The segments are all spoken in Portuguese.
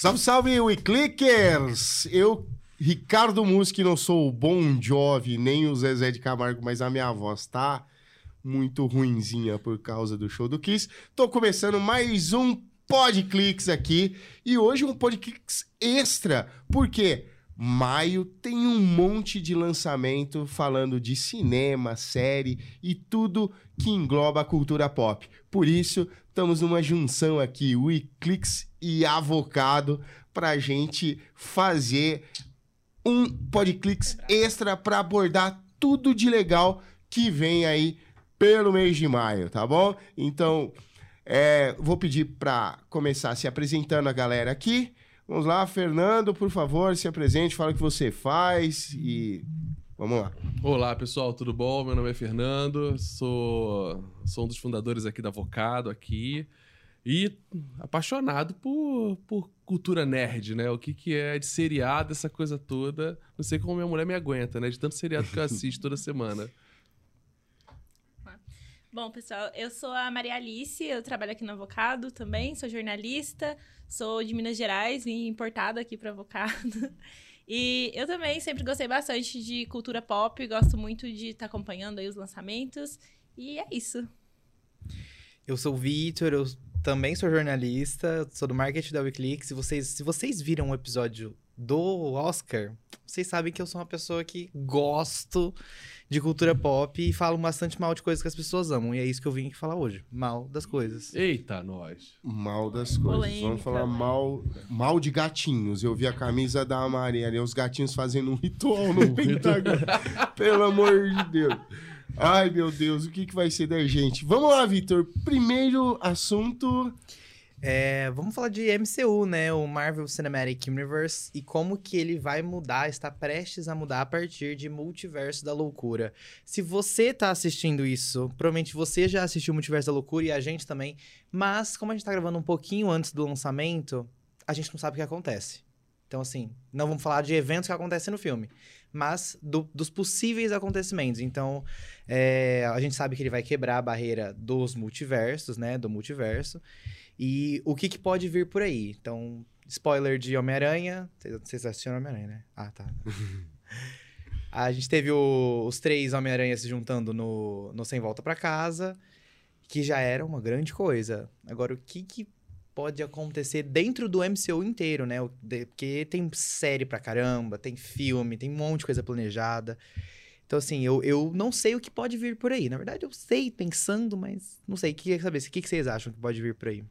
Salve, salve, WeClickers! Eu, Ricardo Muschi, não sou o Bon Jovi, nem o Zezé de Camargo, mas a minha voz tá muito ruinzinha por causa do show do Kiss. Tô começando mais um Podclicks aqui e hoje um Podclicks extra, porque maio tem um monte de lançamento falando de cinema, série e tudo que engloba a cultura pop. Por isso, estamos numa junção aqui, o Eclix e Avocado, pra gente fazer um Podclicks extra para abordar tudo de legal que vem aí pelo mês de maio, tá bom? Então, é, vou pedir para começar se apresentando a galera aqui. Vamos lá, Fernando, por favor, se apresente, fala o que você faz e vamos lá. Olá, pessoal, tudo bom? Meu nome é Fernando, sou, sou um dos fundadores aqui da Avocado aqui e apaixonado por, por cultura nerd, né? O que, que é de seriado, essa coisa toda. Não sei como minha mulher me aguenta, né? De tanto seriado que eu assisto toda semana. Bom, pessoal, eu sou a Maria Alice, eu trabalho aqui no Avocado também, sou jornalista, sou de Minas Gerais, vim importada aqui para Avocado. E eu também sempre gostei bastante de cultura pop, gosto muito de estar tá acompanhando aí os lançamentos, e é isso. Eu sou o Vitor, eu também sou jornalista, sou do marketing da Wikileaks. Se vocês, se vocês viram um episódio do Oscar, vocês sabem que eu sou uma pessoa que gosto de cultura pop e falo bastante mal de coisas que as pessoas amam. E é isso que eu vim aqui falar hoje. Mal das coisas. Eita, nós. Mal das coisas. Polêmica, Vamos falar mal, mal de gatinhos. Eu vi a camisa da Maria ali, os gatinhos fazendo um ritual no Pentágono. Pelo amor de Deus. Ai, meu Deus, o que, que vai ser da gente? Vamos lá, Vitor. Primeiro assunto. É, vamos falar de MCU, né? O Marvel Cinematic Universe e como que ele vai mudar, está prestes a mudar a partir de Multiverso da Loucura. Se você tá assistindo isso, provavelmente você já assistiu Multiverso da Loucura e a gente também, mas como a gente tá gravando um pouquinho antes do lançamento, a gente não sabe o que acontece. Então, assim, não vamos falar de eventos que acontecem no filme, mas do, dos possíveis acontecimentos. Então, é, a gente sabe que ele vai quebrar a barreira dos multiversos, né? Do multiverso. E o que, que pode vir por aí? Então, spoiler de Homem-Aranha. Vocês assistiram Homem-Aranha, né? Ah, tá. a gente teve o, os três Homem-Aranha se juntando no, no Sem Volta para Casa, que já era uma grande coisa. Agora, o que, que pode acontecer dentro do MCU inteiro, né? Porque tem série pra caramba, tem filme, tem um monte de coisa planejada. Então, assim, eu, eu não sei o que pode vir por aí. Na verdade, eu sei pensando, mas não sei. O que, saber? O que, que vocês acham que pode vir por aí?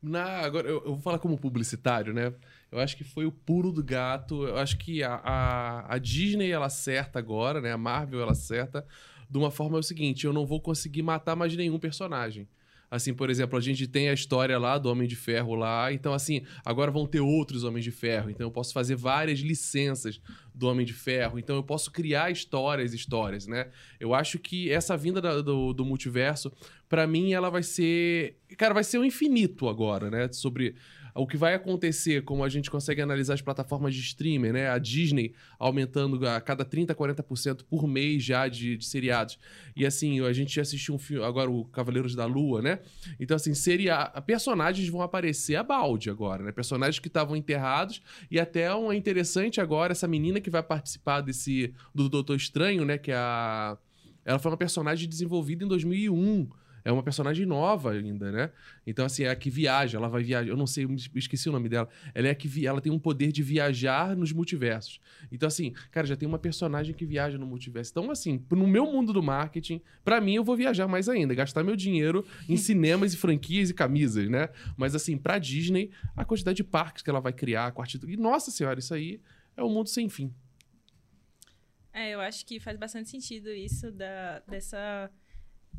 Na, agora, eu, eu, vou falar como publicitário, né? Eu acho que foi o puro do gato. Eu acho que a, a, a, Disney, ela acerta agora, né? A Marvel, ela acerta de uma forma é o seguinte: eu não vou conseguir matar mais nenhum personagem. Assim, por exemplo, a gente tem a história lá do Homem de Ferro lá. Então, assim, agora vão ter outros Homens de Ferro. Então, eu posso fazer várias licenças do Homem de Ferro. Então, eu posso criar histórias, histórias, né? Eu acho que essa vinda da, do, do multiverso, para mim, ela vai ser. Cara, vai ser o um infinito agora, né? Sobre o que vai acontecer, como a gente consegue analisar as plataformas de streaming, né? A Disney aumentando a cada 30%, 40% por mês já de, de, seriados. E assim, a gente assistiu um filme, agora o Cavaleiros da Lua, né? Então, assim, seria. Personagens vão aparecer a balde agora, né? Personagens que estavam enterrados. E até uma interessante agora, essa menina que vai participar desse. do Doutor Estranho, né? Que é a. Ela foi uma personagem desenvolvida em 2001 é uma personagem nova ainda, né? Então, assim, é a que viaja, ela vai viajar. Eu não sei, eu esqueci o nome dela. Ela é a que vi... ela tem um poder de viajar nos multiversos. Então, assim, cara, já tem uma personagem que viaja no multiverso. Então, assim, no meu mundo do marketing, para mim, eu vou viajar mais ainda, gastar meu dinheiro em cinemas e franquias e camisas, né? Mas, assim, pra Disney, a quantidade de parques que ela vai criar, a quarta... E, nossa senhora, isso aí é um mundo sem fim. É, eu acho que faz bastante sentido isso da, dessa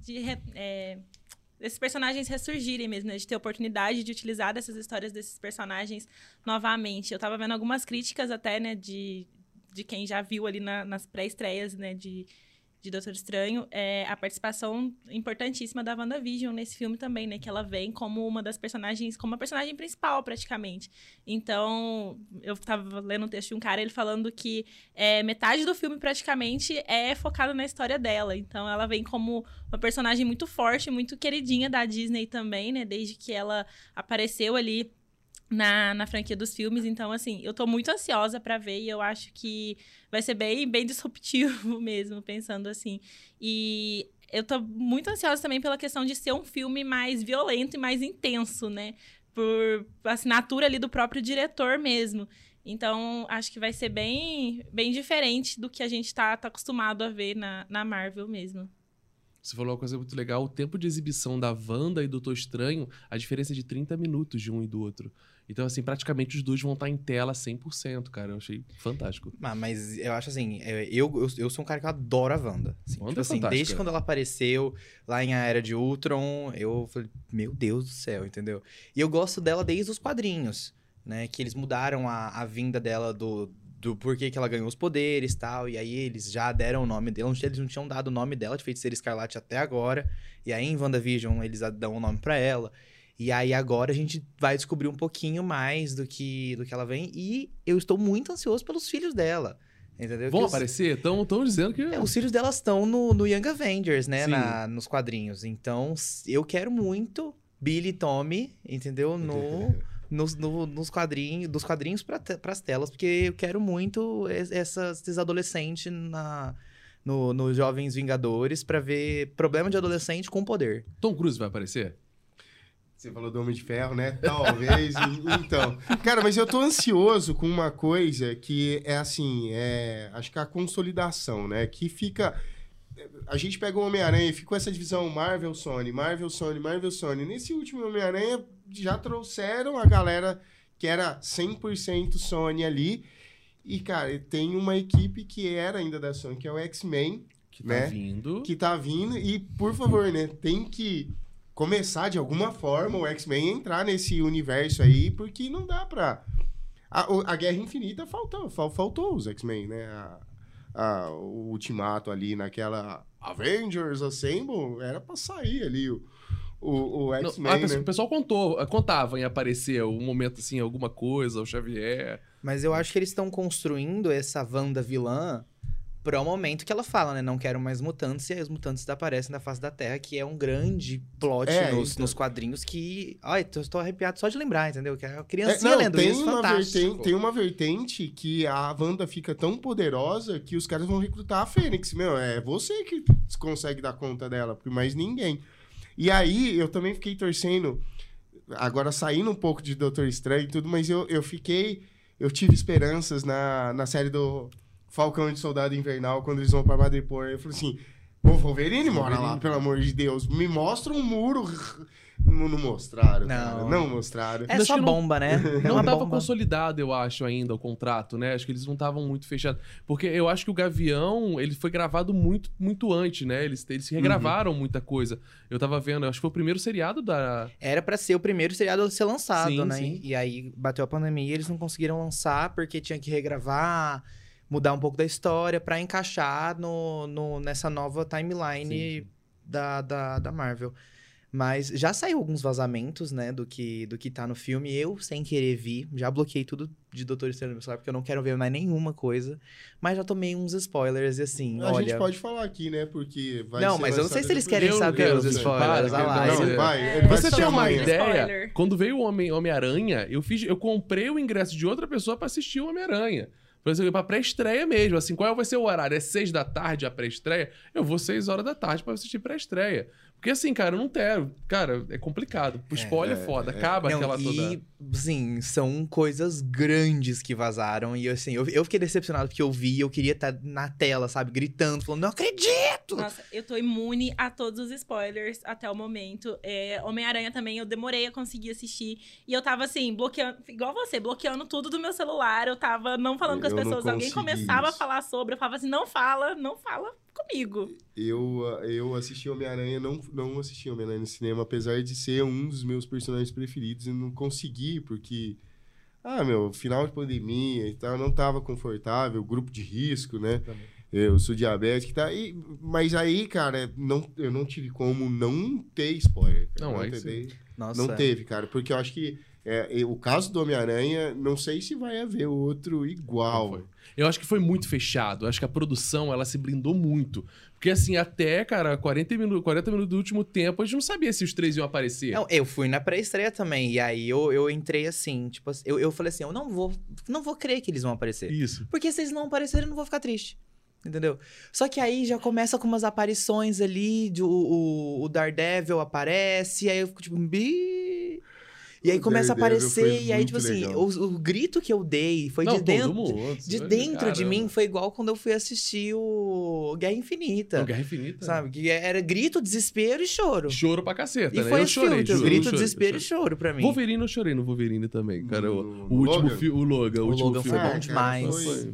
de é, desses personagens ressurgirem mesmo, né? De ter oportunidade de utilizar dessas histórias desses personagens novamente. Eu tava vendo algumas críticas até, né, de, de quem já viu ali na, nas pré-estreias, né, de de Doutor Estranho, é a participação importantíssima da WandaVision nesse filme também, né? Que ela vem como uma das personagens, como a personagem principal, praticamente. Então, eu tava lendo um texto de um cara, ele falando que é, metade do filme, praticamente, é focado na história dela. Então, ela vem como uma personagem muito forte, muito queridinha da Disney também, né? Desde que ela apareceu ali na, na franquia dos filmes. Então, assim, eu tô muito ansiosa para ver e eu acho que vai ser bem, bem disruptivo mesmo, pensando assim. E eu tô muito ansiosa também pela questão de ser um filme mais violento e mais intenso, né? Por assinatura ali do próprio diretor mesmo. Então, acho que vai ser bem, bem diferente do que a gente tá, tá acostumado a ver na, na Marvel mesmo. Você falou uma coisa muito legal. O tempo de exibição da Wanda e do Doutor Estranho, a diferença é de 30 minutos de um e do outro. Então, assim, praticamente os dois vão estar em tela 100%, cara. Eu achei fantástico. Ah, mas eu acho assim, é, eu, eu, eu sou um cara que adora a Wanda. Assim, Wanda tipo é assim, fantástica. desde quando ela apareceu lá em A Era de Ultron, eu falei, meu Deus do céu, entendeu? E eu gosto dela desde os quadrinhos, né? Que eles mudaram a, a vinda dela do, do porquê que ela ganhou os poderes e tal. E aí eles já deram o nome dela. Eles não tinham dado o nome dela de Feiticeira Escarlate até agora. E aí em WandaVision eles dão o nome pra ela. E aí agora a gente vai descobrir um pouquinho mais do que, do que ela vem. E eu estou muito ansioso pelos filhos dela. Entendeu? Vão Que os- aparecer? Estão dizendo que. é, os filhos dela estão no, no Young Avengers, né? Na- nos quadrinhos. Então, eu quero muito Billy e Tommy, entendeu? No, nos, no- nos quadrinhos, dos quadrinhos para as telas, porque eu quero muito essas, esses adolescentes na, no, no Jovens Vingadores para ver problema de adolescente com poder. Tom Cruise vai aparecer? Você falou do Homem de Ferro, né? Talvez. então. Cara, mas eu tô ansioso com uma coisa que é assim, é. Acho que é a consolidação, né? Que fica. A gente pega o Homem-Aranha e fica com essa divisão Marvel, Sony, Marvel, Sony, Marvel, Sony. Nesse último Homem-Aranha já trouxeram a galera que era 100% Sony ali. E, cara, tem uma equipe que era ainda da Sony, que é o X-Men, Que tá Né? vindo. que tá vindo e, por favor, né, tem que começar de alguma forma o X-Men entrar nesse universo aí, porque não dá pra... A, a Guerra Infinita faltou, fal- faltou os X-Men, né? A- a- o ultimato ali naquela Avengers Assemble, era pra sair ali o, o, o Não, X-Men, a né? pessoa- O pessoal contou, contava em aparecer um momento assim, alguma coisa, o Xavier. Mas eu acho que eles estão construindo essa Wanda vilã para o momento que ela fala, né? Não quero mais mutantes, e aí os mutantes aparecem na face da Terra, que é um grande plot É, nos, então. nos quadrinhos que. Ai, tô, tô arrepiado só de lembrar, entendeu? Que é uma É, criancinha não, lendo tem isso, uma, vertente, tem uma vertente que a Wanda fica tão poderosa que os caras vão recrutar a Fênix. Meu, é você que consegue dar conta dela, porque mais ninguém. E aí, eu também fiquei torcendo, agora saindo um pouco de Doutor Estranho e tudo, mas eu, eu fiquei. Eu tive esperanças na, na série do Falcão de Soldado Invernal, quando eles vão pra Madripoor. Eu falei assim. O Wolverine mora lá, pelo amor de Deus. Me mostra um muro. Não, não mostraram. Não. cara, não mostraram. É só não- bomba, né? É Não uma estava bomba. consolidado, eu acho, ainda o contrato, né? Acho que eles não estavam muito fechados. Porque eu acho que o Gavião, ele foi gravado muito, muito antes, né? Eles, eles regravaram muita coisa. Eu tava vendo, acho que foi o primeiro seriado da. Era pra ser o primeiro seriado a ser lançado, Sim, né? sim. E aí bateu a pandemia e eles não conseguiram lançar porque tinha que regravar, mudar um pouco da história pra encaixar no, no- nessa nova timeline Da, da, da Marvel. Mas já saiu alguns vazamentos, né, do que, do que tá no filme. Eu, sem querer, vi. Já bloqueei tudo de Doutor Estranho no meu celular, porque eu não quero ver mais nenhuma coisa. Mas já tomei uns spoilers e assim, A olha... gente pode falar aqui, né? Porque vai Não, ser mas eu não sei se eles querem saber Deus, os spoilers. para, lá, não, ele- vai, É, ele Você tem uma ideia? Spoiler. Quando veio o Homem- Homem-Aranha, eu fiz, eu comprei o ingresso de outra pessoa pra assistir o Homem-Aranha. Pra pré-estreia mesmo. Assim, qual vai ser o horário? É seis da tarde a pré-estreia? Eu vou seis horas da tarde pra assistir pré-estreia. Porque assim, cara, eu não quero. Cara, é complicado. O spoiler é, é, foda. é. Acaba Não, aquela toda. e, sim, são coisas grandes que vazaram. E assim, eu, eu fiquei decepcionado porque eu vi, eu queria estar na tela, sabe, gritando, falando, não acredito! Nossa, eu tô imune a todos os spoilers até o momento. É, Homem-Aranha também, eu demorei a conseguir assistir. E eu tava assim, bloqueando, igual você, bloqueando tudo do meu celular. Eu tava não falando com as pessoas. Alguém começava a isso. falar sobre, eu falava assim, não fala, não fala comigo. Eu, eu assisti Homem-Aranha, não, não assisti Homem-Aranha no cinema, apesar de ser um dos meus personagens preferidos, eu não consegui, porque. Ah, meu, final de pandemia e tal, não tava confortável, grupo de risco, né? Também. Eu sou diabético e tal. E, mas aí, cara, não, eu não tive como não ter spoiler. cara. Não, sim. Nossa, Não teve, cara, porque eu acho que É, e o caso do Homem-Aranha, não sei se vai haver outro igual. Eu acho que foi muito fechado. Eu acho que a produção, ela se blindou muito. Porque, assim, até, cara, 40 minutos, 40 minutos do último tempo, a gente não sabia se os três iam aparecer. Não, eu fui na pré-estreia também, e aí eu, eu entrei assim, tipo, eu, eu falei assim, eu não vou, não vou crer que eles vão aparecer. Isso. Porque se eles não aparecerem, eu não vou ficar triste. Entendeu? Só que aí já começa com umas aparições ali, de, o, o, o Daredevil aparece, e aí eu fico tipo, bi. E aí O começa a aparecer, e aí, tipo assim, o, o grito que eu dei foi Não, de dentro. mundo. De dentro de Caramba. mim foi igual quando eu fui assistir o Guerra Infinita. Não, Guerra Infinita. Sabe? Que era grito, desespero e choro. Choro pra caceta, E né? foi eu chorei. filtro, juro, grito, eu chorei, desespero eu e choro pra mim. Wolverine eu chorei no Wolverine também, cara. O, o último filme, o Logan, o, O último Logan filme. foi bom cara, demais. Foi,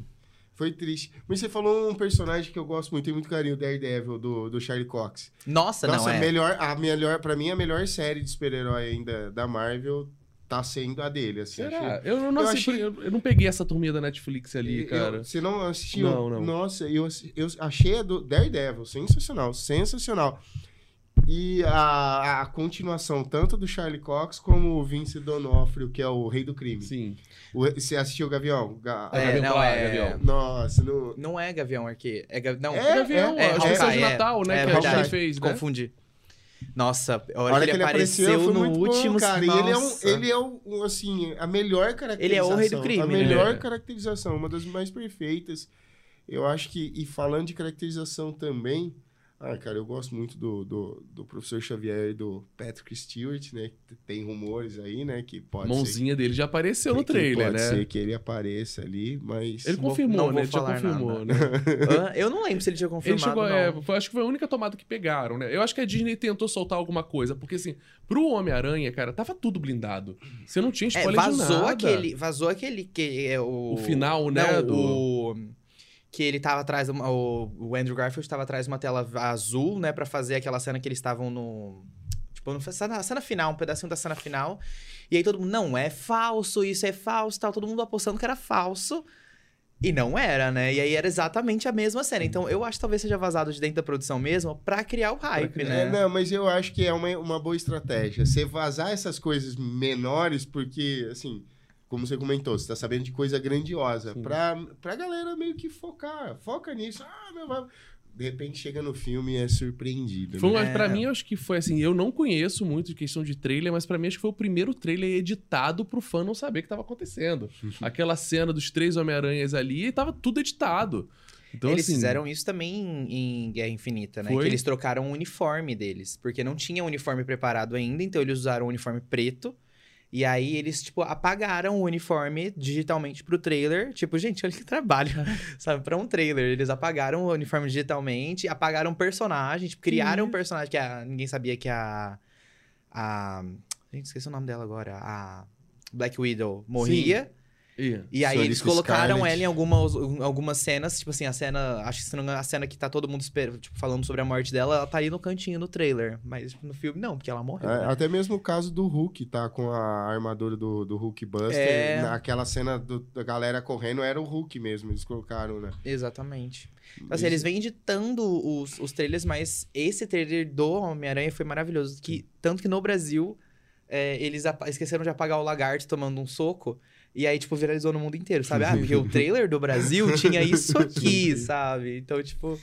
foi triste. Mas você falou um personagem que eu gosto muito, tenho muito carinho, o Daredevil, do, do Charlie Cox. Nossa, Nossa, não é. melhor, a melhor, pra mim, a melhor série de super-herói ainda da Marvel tá sendo a dele, assim. Será? achei- Eu não, eu assisti- achei- eu, não peguei essa turminha da Netflix ali, Eu- cara. você não assistiu? Não, não. Nossa, eu, eu achei a do Daredevil sensacional, sensacional. E a, a continuação, tanto do Charlie Cox como o Vince D'Onofrio, que é o rei do crime. Sim. O- você assistiu o Gavião? Ga- É, Gavião não, Claro, é- Gavião. Nossa, no... Não é Gavião Arqueiro. É. Não, É, Gavião, é, a é, especial de Natal, né? é que a verdade. gente fez, né? Confundi. Nossa, a A hora, que ele apareceu, foi no muito bom, último... cara. E ele é, um, ele é um, assim, a melhor caracterização. Ele é o rei do crime, A né? melhor É. caracterização, uma das mais perfeitas. Eu acho que, e falando de caracterização também, ah, cara, eu gosto muito do, do, do professor Xavier e do Patrick Stewart, né? Tem rumores aí, né? Que pode Mãozinha dele já apareceu ser. no que trailer, pode né? ser que ele apareça ali, mas. Ele confirmou, não né? Ele já confirmou, nada. né? Eu não lembro se ele tinha Ele confirmado, chegou, não. é, foi- acho que foi a única tomada que pegaram, né? Eu acho que a Disney tentou soltar alguma coisa, porque assim, pro Homem-Aranha, cara, tava tudo blindado. Você não tinha É, spoiler de vazou nada. aquele, vazou aquele que é o O final, né, Não, do- o que ele tava atrás, uma- o, Andrew Garfield tava atrás de uma tela azul, né, Pra fazer aquela cena que eles estavam no tipo, no cena, cena final, um pedacinho da cena final. E aí todo mundo, não, é falso, isso é falso, tal, todo mundo apostando que era falso. E não era, né? E aí era exatamente a mesma cena. Então eu acho que talvez seja vazado de dentro da produção mesmo pra criar o hype, criar- né? É, não, mas eu acho que é uma, uma boa estratégia. Você vazar essas coisas menores, porque, assim, como você comentou, você tá sabendo de coisa grandiosa. Sim. Pra, pra galera meio que focar. Foca nisso. Ah, meu, vai- De repente chega no filme e é surpreendido. Foi, né? É. Pra mim, eu acho que foi assim, eu não conheço muito de questão de trailer, mas pra mim acho que foi o primeiro trailer editado pro fã não saber o que tava acontecendo. Aquela cena dos três Homem-Aranhas ali, tava tudo editado. Então, eles assim, fizeram isso também em, em Guerra Infinita, né? Foi? Que eles trocaram o uniforme deles. Porque não tinha o uniforme preparado ainda, então eles usaram o uniforme preto. E aí eles, tipo, apagaram o uniforme digitalmente pro trailer. Tipo, gente, olha que trabalho, sabe? Pra um trailer. Eles apagaram o uniforme digitalmente, apagaram o personagem, tipo, criaram um personagem que a- ninguém sabia que a. A. Gente, esqueci o nome dela agora. A Black Widow morria. Ih, E aí Sonic eles colocaram Scarlet. ela em algumas, algumas cenas, tipo assim, a cena, acho que a cena que tá todo mundo esper- tipo, falando sobre a morte dela, ela tá aí no cantinho no trailer, mas tipo, no filme não, porque ela morreu. É, né? até mesmo o caso do Hulk, tá? Com a armadura do, do Hulk Buster. É. Aquela cena do- da galera correndo era o Hulk mesmo, eles colocaram, né? Exatamente. Então, assim, eles vêm editando os, os trailers, mas esse trailer do Homem-Aranha foi maravilhoso, que tanto que no Brasil é, eles esqueceram de apagar o lagarto tomando um soco. E aí, tipo, viralizou no mundo inteiro, sabe? Ah, porque o trailer do Brasil tinha isso aqui, sabe? Então, tipo,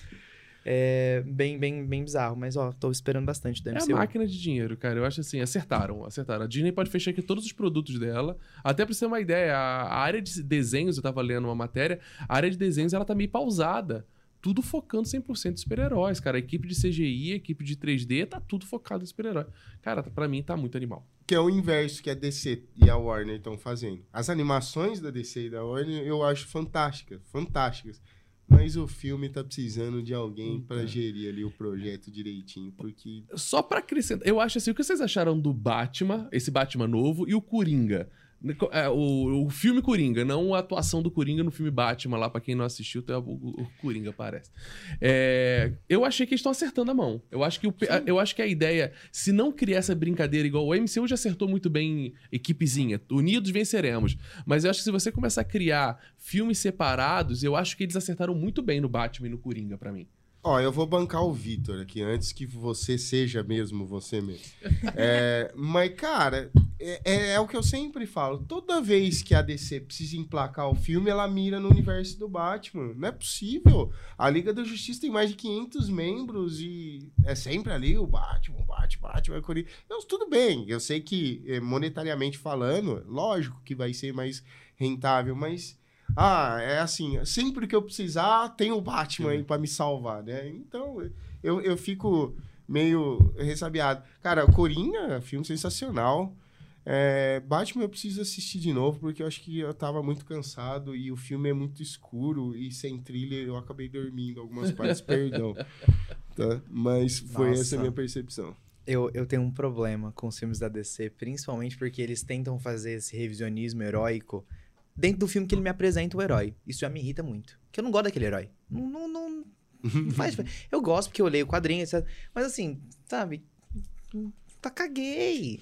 é bem, bem, bem bizarro. Mas, ó, tô esperando bastante do É a MCU. máquina de dinheiro, cara. Eu acho assim, acertaram, acertaram. A Disney pode fechar aqui todos os produtos dela. Até pra você ter uma ideia, a, a área de desenhos, eu tava lendo uma matéria, a área de desenhos, ela tá meio pausada. Tudo focando 100% em super-heróis, cara. A equipe de CGI, a equipe de 3D, tá tudo focado em super-herói. Cara, pra mim tá muito animal. Que é o inverso que a DC e a Warner estão fazendo. As animações da DC e da Warner eu acho fantásticas, fantásticas. Mas o filme tá precisando de alguém pra gerir ali o projeto direitinho, porque Só pra acrescentar, eu acho assim, o que vocês acharam do Batman, esse Batman novo, e o Coringa? É, o, o filme Coringa, não a atuação do Coringa no filme Batman lá, pra quem não assistiu, tá, o, o Coringa aparece. É, eu achei que eles estão acertando a mão. Eu acho, que o, a- eu acho que a ideia, se não criar essa brincadeira igual o MCU já acertou muito bem equipezinha, unidos venceremos. Mas eu acho que se você começar a criar filmes separados, eu acho que eles acertaram muito bem no Batman e no Coringa pra mim. Ó, eu vou bancar o Vitor aqui, antes que você seja mesmo você mesmo. É, mas, cara, é, é- é o que eu sempre falo. Toda vez que a DC precisa emplacar o filme, ela mira no universo do Batman. Não é possível. A Liga da Justiça tem mais de 500 membros e é sempre ali o Batman, o Batman, o Batman, o Coringa. Então, tudo bem, eu sei que, eh, monetariamente falando, lógico que vai ser mais rentável, mas... Ah, é assim, sempre que eu precisar, tem o Batman aí pra me salvar, né? Então, eu, eu fico meio ressabiado. Cara, Coringa, filme sensacional. É, Batman eu preciso assistir de novo, porque eu acho que eu tava muito cansado e o filme é muito escuro e sem trilha eu acabei dormindo algumas partes, perdão. Tá? Mas foi Nossa. essa a minha percepção. Eu, eu tenho um problema com os filmes da DC, principalmente porque eles tentam fazer esse revisionismo heróico dentro do filme que ele me apresenta o herói. Isso já me irrita muito. Porque eu não gosto daquele herói. Não, não, não, não faz. Eu gosto porque eu leio o quadrinho, etc. Mas assim, sabe? Tá caguei.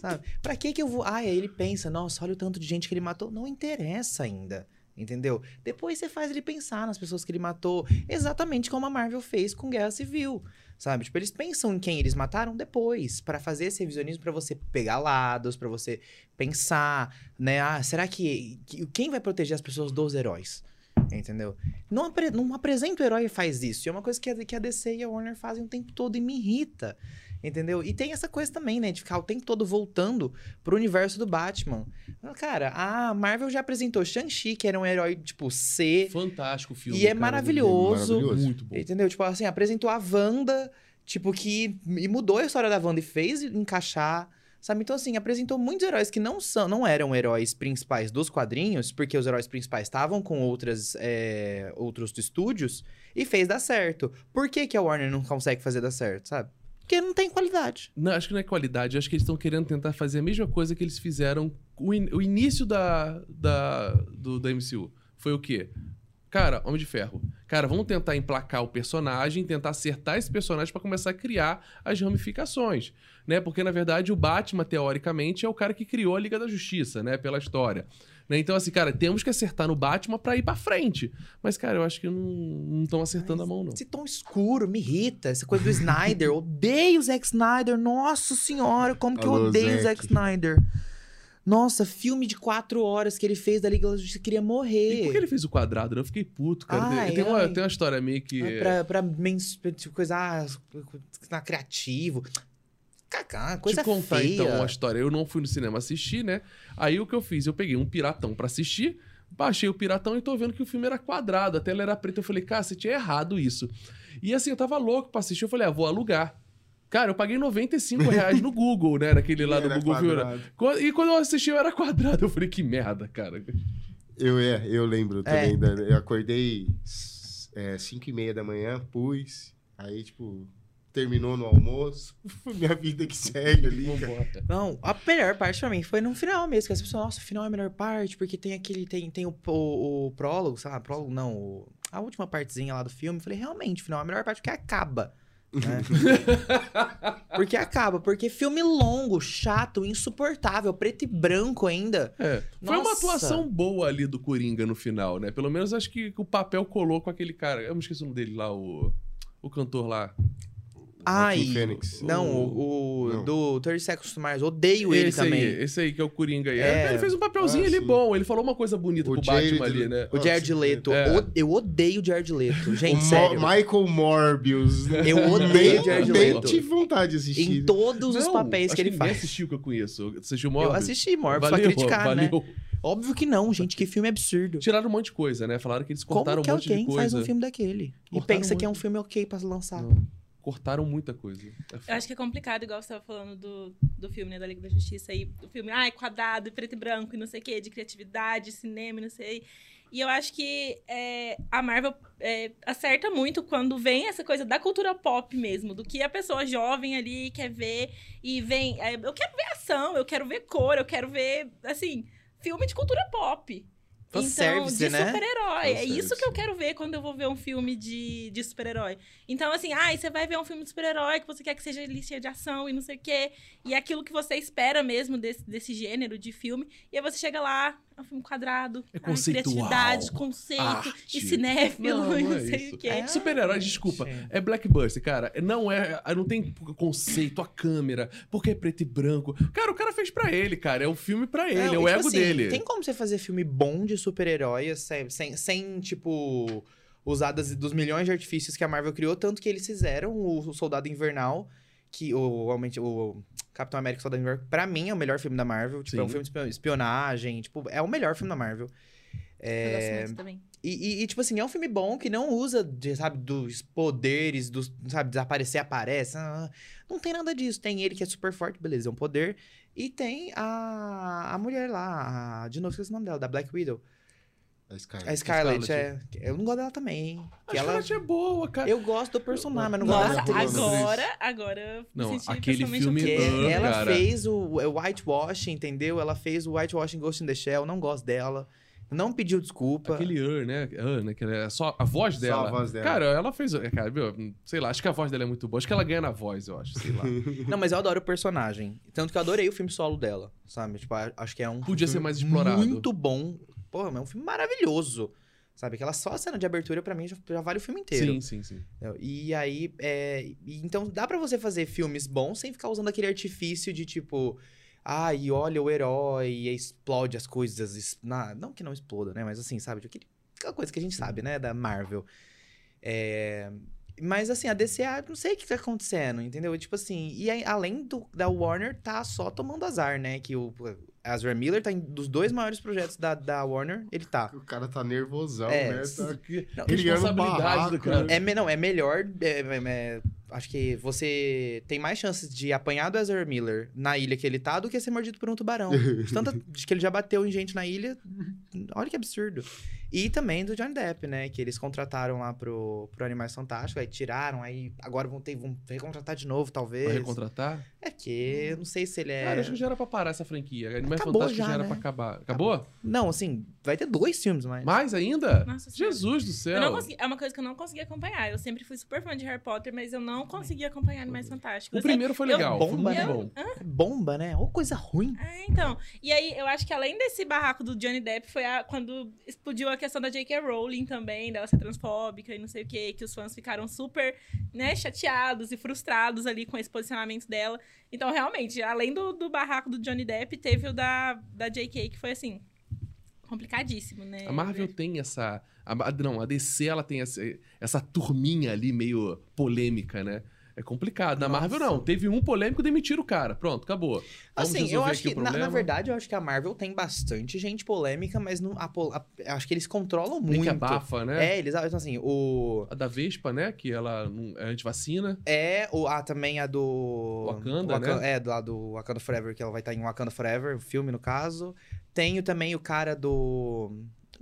Sabe? Pra que que eu vou. Ah, ele pensa, nossa, olha o tanto de gente que ele matou. Não interessa ainda. Entendeu? Depois você faz ele pensar nas pessoas que ele matou, exatamente como a Marvel fez com Guerra Civil. Sabe? Tipo, eles pensam em quem eles mataram depois, pra fazer esse revisionismo pra você pegar lados, pra você pensar, né? Ah, será que, que- quem vai proteger as pessoas dos heróis? Entendeu? Não, apre, não apresenta o herói e faz isso. E é uma coisa que a, que a DC e a Warner fazem o tempo todo e me irrita. Entendeu? E tem essa coisa também, né? De ficar o tempo todo voltando pro universo do Batman. Cara, a Marvel já apresentou Shang-Chi, que era um herói, tipo, C. Fantástico o filme. E é cara. maravilhoso. Maravilhoso. Muito bom. Entendeu? Tipo assim, apresentou a Wanda, tipo, que. E mudou a história da Wanda e fez encaixar. Sabe? Então, assim, apresentou muitos heróis que não são, não eram heróis principais dos quadrinhos, porque os heróis principais estavam com outras, é, outros estúdios, e fez dar certo. Por que, que a Warner não consegue fazer dar certo, sabe? Porque não tem qualidade. Não, acho que não é qualidade. Acho que eles estão querendo tentar fazer a mesma coisa que eles fizeram. O, in- o início da, da, do, da MCU foi o quê? Cara, Homem de Ferro. Cara, vamos tentar emplacar o personagem, tentar acertar esse personagem pra começar a criar as ramificações, né? Porque na verdade o Batman teoricamente é o cara que criou a Liga da Justiça, né, pela história. Né? Então assim, cara, temos que acertar no Batman pra ir pra frente. Mas cara, eu acho que não estão acertando a mão não. Esse tom escuro me irrita. Essa coisa do Snyder. Odeio o Zack Snyder. Nossa senhora, como que eu Alô, odeio o Zack. Zack Snyder. Nossa, filme de quatro horas que ele fez da Liga da Justiça queria E morrer. por que ele fez o quadrado? né? Eu fiquei puto, cara. Ai, tem, uma, ai. tem uma história meio que. Ah, Pra, pra tipo, coisa ah, na criativo. Cacá, coisa Te contar feia. então uma história. Eu não fui no cinema assistir, né? Aí o que eu fiz? Eu peguei um piratão pra assistir, baixei o piratão e tô vendo que o filme era quadrado, a tela era preta. Eu falei, cara, você tinha errado isso. E assim, eu tava louco pra assistir. Eu falei, ah, vou alugar. Cara, eu paguei 95 reais no Google, né? Naquele lá do Era Google Filme. E quando eu assisti, eu era quadrado. Eu falei, que merda, cara. Eu, é, eu lembro É. também. da- eu acordei 5 e meia da manhã, pus. Aí, tipo, terminou no almoço. Minha vida que segue ali. Não, a melhor parte pra mim foi no final mesmo. Que as pessoas, nossa, o final é a melhor parte, porque tem aquele. Tem, tem o, o, o prólogo, sabe? Prólogo não, o- a última partezinha lá do filme. Eu falei, realmente, o final é a melhor parte porque acaba. né? porque acaba, porque filme longo, chato, insuportável, preto e branco ainda. É. Foi uma atuação boa ali do Coringa no final, né? Pelo menos acho que o papel colou com aquele cara. Eu me esqueci o nome dele lá, o, o cantor lá. Ai, Phoenix. não, o, o Não. do 30 Seconds to Mars, odeio ele esse também. Aí, esse aí que é o Coringa aí. É. Ele fez um papelzinho Ah, ali sim. bom. Ele falou uma coisa bonita O pro Jared- Batman ali, né? O Jared Leto, É. o- eu odeio o Jared Leto, gente, o Mo- sério. Michael Morbius. Eu odeio o Jared Nem Leto. tive vontade de assistir. Em todos os Não, papéis acho que ele faz. assistiu que eu conheço. Você assistiu Eu Morbius? assisti Morbius valeu, pra criticar, né? valeu. Óbvio que não, gente. Que filme absurdo. Tiraram um monte de coisa, né? Falaram que eles cortaram Como que um monte alguém de faz coisa. um filme daquele? E Cortaram pensa que é um filme ok pra lançar. Não, cortaram muita coisa. É Eu acho que é complicado, igual você estava falando do, do filme, né, da Liga da Justiça aí. O filme, ai, quadrado, preto e branco e não sei o quê, de criatividade, cinema e não sei. E eu acho que é, a Marvel é, acerta muito quando vem essa coisa da cultura pop mesmo, do que a pessoa jovem ali quer ver e vem. é, eu quero ver ação, eu quero ver cor, eu quero ver, assim, filme de cultura pop. Então, Fanservice, de né? super-herói. É isso que eu quero ver quando eu vou ver um filme de, de super-herói. Então, assim, ah, você vai ver um filme de super-herói que você quer que seja lista de ação e não sei o quê. E é aquilo que você espera mesmo desse, desse gênero de filme. E aí você chega lá, é um filme quadrado. É conceitual, criatividade, conceito, arte. e cinéfilo, Não, e não não é sei isso. o quê. É. Super-herói, desculpa. É Blackbuster, cara. Não é. Não tem conceito, a câmera, porque é preto e branco. Cara, o cara fez pra ele, cara. É o filme pra ele, Não, é o tipo ego assim, dele. Tem como você fazer filme bom de super-herói sem, sem, sem, tipo, usar das- dos milhões de artifícios que a Marvel criou, tanto que eles fizeram o Soldado Invernal, que o, realmente, o Capitão América Soldado Invernal, pra mim é o melhor filme da Marvel. Tipo, é um Sim. filme de espio- espionagem, tipo, é o melhor filme da Marvel. Eu gosto muito também. E, e- e, tipo assim, é um filme bom que não usa, de, sabe, dos poderes, dos, sabe, desaparecer, aparece. ah, Não tem nada disso. Tem ele que é super forte, beleza, é um poder. E tem a, a mulher lá, a, de novo, esqueci o nome dela, da Black Widow. A Scarlet. A Scarlet, Scarlet. é. Eu não gosto dela também, hein? A ela, Scarlet é boa, cara. eu gosto do personagem, mas não gosto Nossa, atriz. agora, agora Não, senti aquele filme-. Ah, ela cara. fez o, o whitewashing, entendeu? Ela fez o whitewashing Ghost in the Shell, não gosto dela. Não pediu desculpa. Aquele Ur, né? Ur, né? Que é só a voz Só dela. a voz dela. Cara, ela fez. Cara, meu, sei lá, acho que a voz dela é muito boa. Acho que ela ganha na voz, eu acho, sei lá. Não, mas eu adoro o personagem. Tanto que eu adorei o filme solo dela, sabe? Tipo, acho que é um. Podia ser mais explorado. Muito bom. Porra, é um filme maravilhoso. Sabe? Aquela só cena de abertura, pra mim, já, já vale o filme inteiro. sim, sim, sim. Entendeu? E aí, é, e então dá pra você fazer filmes bons sem ficar usando aquele artifício de tipo, ai, olha o herói e explode as coisas. na- não que não exploda, né? Mas assim, sabe? Aquele, aquela coisa que a gente sabe, né? Da Marvel. É, mas assim, a DC, ah, não sei o que tá acontecendo, entendeu? Tipo assim, e aí, além do, da Warner, tá só tomando azar, né? Que o Ezra Miller tá em dos dois maiores projetos da, da Warner, ele tá. O cara tá nervosão, É, né? Tá... Não, Responsabilidade barraco, do cara. É, não, é melhor. é, é, é, acho que você tem mais chances de apanhar do Ezra Miller na ilha que ele tá do que ser mordido por um tubarão. De Tanto de que ele já bateu em gente na ilha. Olha que absurdo. E também do Johnny Depp, né? Que eles contrataram lá pro, pro Animais Fantásticos, aí tiraram, aí agora vão ter vão recontratar de novo, talvez. Vai recontratar? É que eu não sei se ele é. Cara, acho que já era pra parar essa franquia. Animais Acabou Fantásticos já, já, era né? pra acabar. Acabou? Não, assim, vai ter dois filmes mais. Mais ainda? Nossa Senhora. Jesus do céu. Eu não consegui, é uma coisa que eu não consegui acompanhar. Eu sempre fui super fã de Harry Potter, mas eu não consegui acompanhar Animais Fantásticos. O Eu sei- primeiro foi eu- legal, Bomba, foi muito né? bom. É bomba, né? Ou coisa ruim. É, então. E aí, eu acho que além desse barraco do Johnny Depp, foi a- quando explodiu a questão da J.K. Rowling também, dela ser transfóbica e não sei o quê, que os fãs ficaram super, né, chateados e frustrados ali com esse posicionamento dela. Então, realmente, além do, do barraco do Johnny Depp, teve o da, da J.K., que foi, assim, complicadíssimo, né? A Marvel tem essa. a- a- não, a DC ela tem essa, essa turminha ali meio polêmica, né? É complicado. Na Marvel, não. Teve um polêmico, demitiram o cara. Pronto, acabou. Vamos Assim, eu acho que, na, na verdade, eu acho que a Marvel tem bastante gente polêmica, mas não, a a- acho que eles controlam muito. que abafa, né? É, eles, então, assim, o... A da Vespa, né? Que ela é antivacina. É, o, a, também a do... Wakanda, Wakan- né? É, do, lá do Wakanda Forever, que ela vai estar em Wakanda Forever, o filme, no caso. Tenho também o cara do...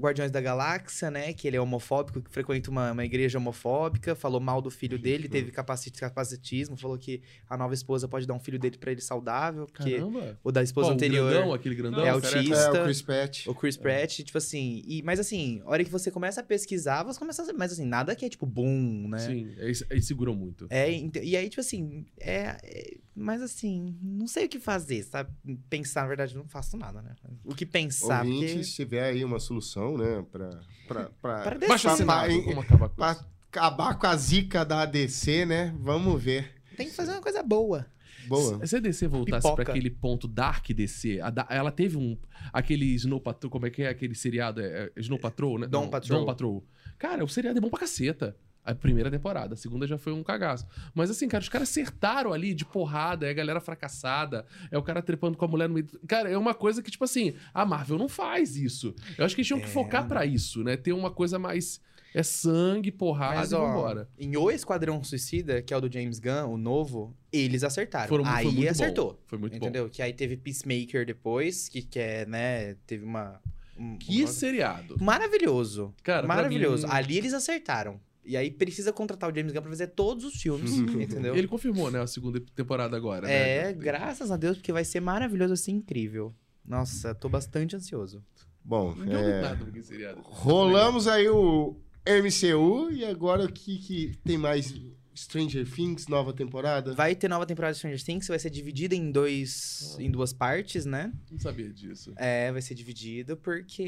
Guardiões da Galáxia, né? Que ele é homofóbico, que frequenta uma, uma igreja homofóbica, falou mal do filho dele, teve capacit, capacitismo, falou que a nova esposa pode dar um filho dele pra ele saudável, porque Caramba. o da esposa o anterior grandão, aquele grandão. é autista. É, o Chris Pratt. O Chris Pratt, tipo assim. E, mas assim, a hora que você começa a pesquisar, você começa a. Mas assim, nada que é tipo boom, né? Sim, eles seguram muito. É, e aí, tipo assim, é, é- Mas assim, não sei o que fazer, sabe? Pensar, na verdade, não faço nada, né? O que pensar, Ouvinte, porque. se tiver aí uma solução, né? Pra, pra, pra, Pra Baixa pra- assinado, pra- como acabar com pra isso. acabar com a zica da ADC, né? Vamos ver. Tem que fazer uma coisa boa. Boa. Se a DC voltasse pra aquele ponto Dark DC, da- ela teve um. Aquele Snow Patrol, como é que é aquele seriado? É, é Snow Patrol, né? Não, Patrol. Dawn Patrol. Cara, o seriado é bom pra caceta. A primeira temporada, a segunda já foi um cagaço. Mas assim, cara, os caras acertaram ali de porrada, é a galera fracassada, é o cara trepando com a mulher no meio. Cara, é uma coisa que, tipo assim, a Marvel não faz isso. Eu acho que eles tinham que É. focar pra isso, né? Ter uma coisa mais. É sangue, porrada Mas, e ó, vambora. em O Esquadrão Suicida, que é o do James Gunn, o novo, eles acertaram. Foram, foi aí muito acertou. Bom. Foi muito entendeu? Que aí teve Peacemaker depois, que, que é, né? Teve uma. um- bom. Que uma- seriado. Maravilhoso. Cara, Maravilhoso. mim- Ali eles acertaram. E aí precisa contratar o James Gunn pra fazer todos os filmes, entendeu? Ele confirmou, né? A segunda temporada agora. né? É, graças a Deus, porque vai ser maravilhoso, assim, incrível. Nossa, tô bastante ansioso. Bom, Não deu é, nada seriado. rolamos aí o MCU e agora o que, que tem mais? Stranger Things, nova temporada? Vai ter nova temporada de Stranger Things, vai ser dividida em, dois, em duas partes, né? Não sabia disso. É, vai ser dividido porque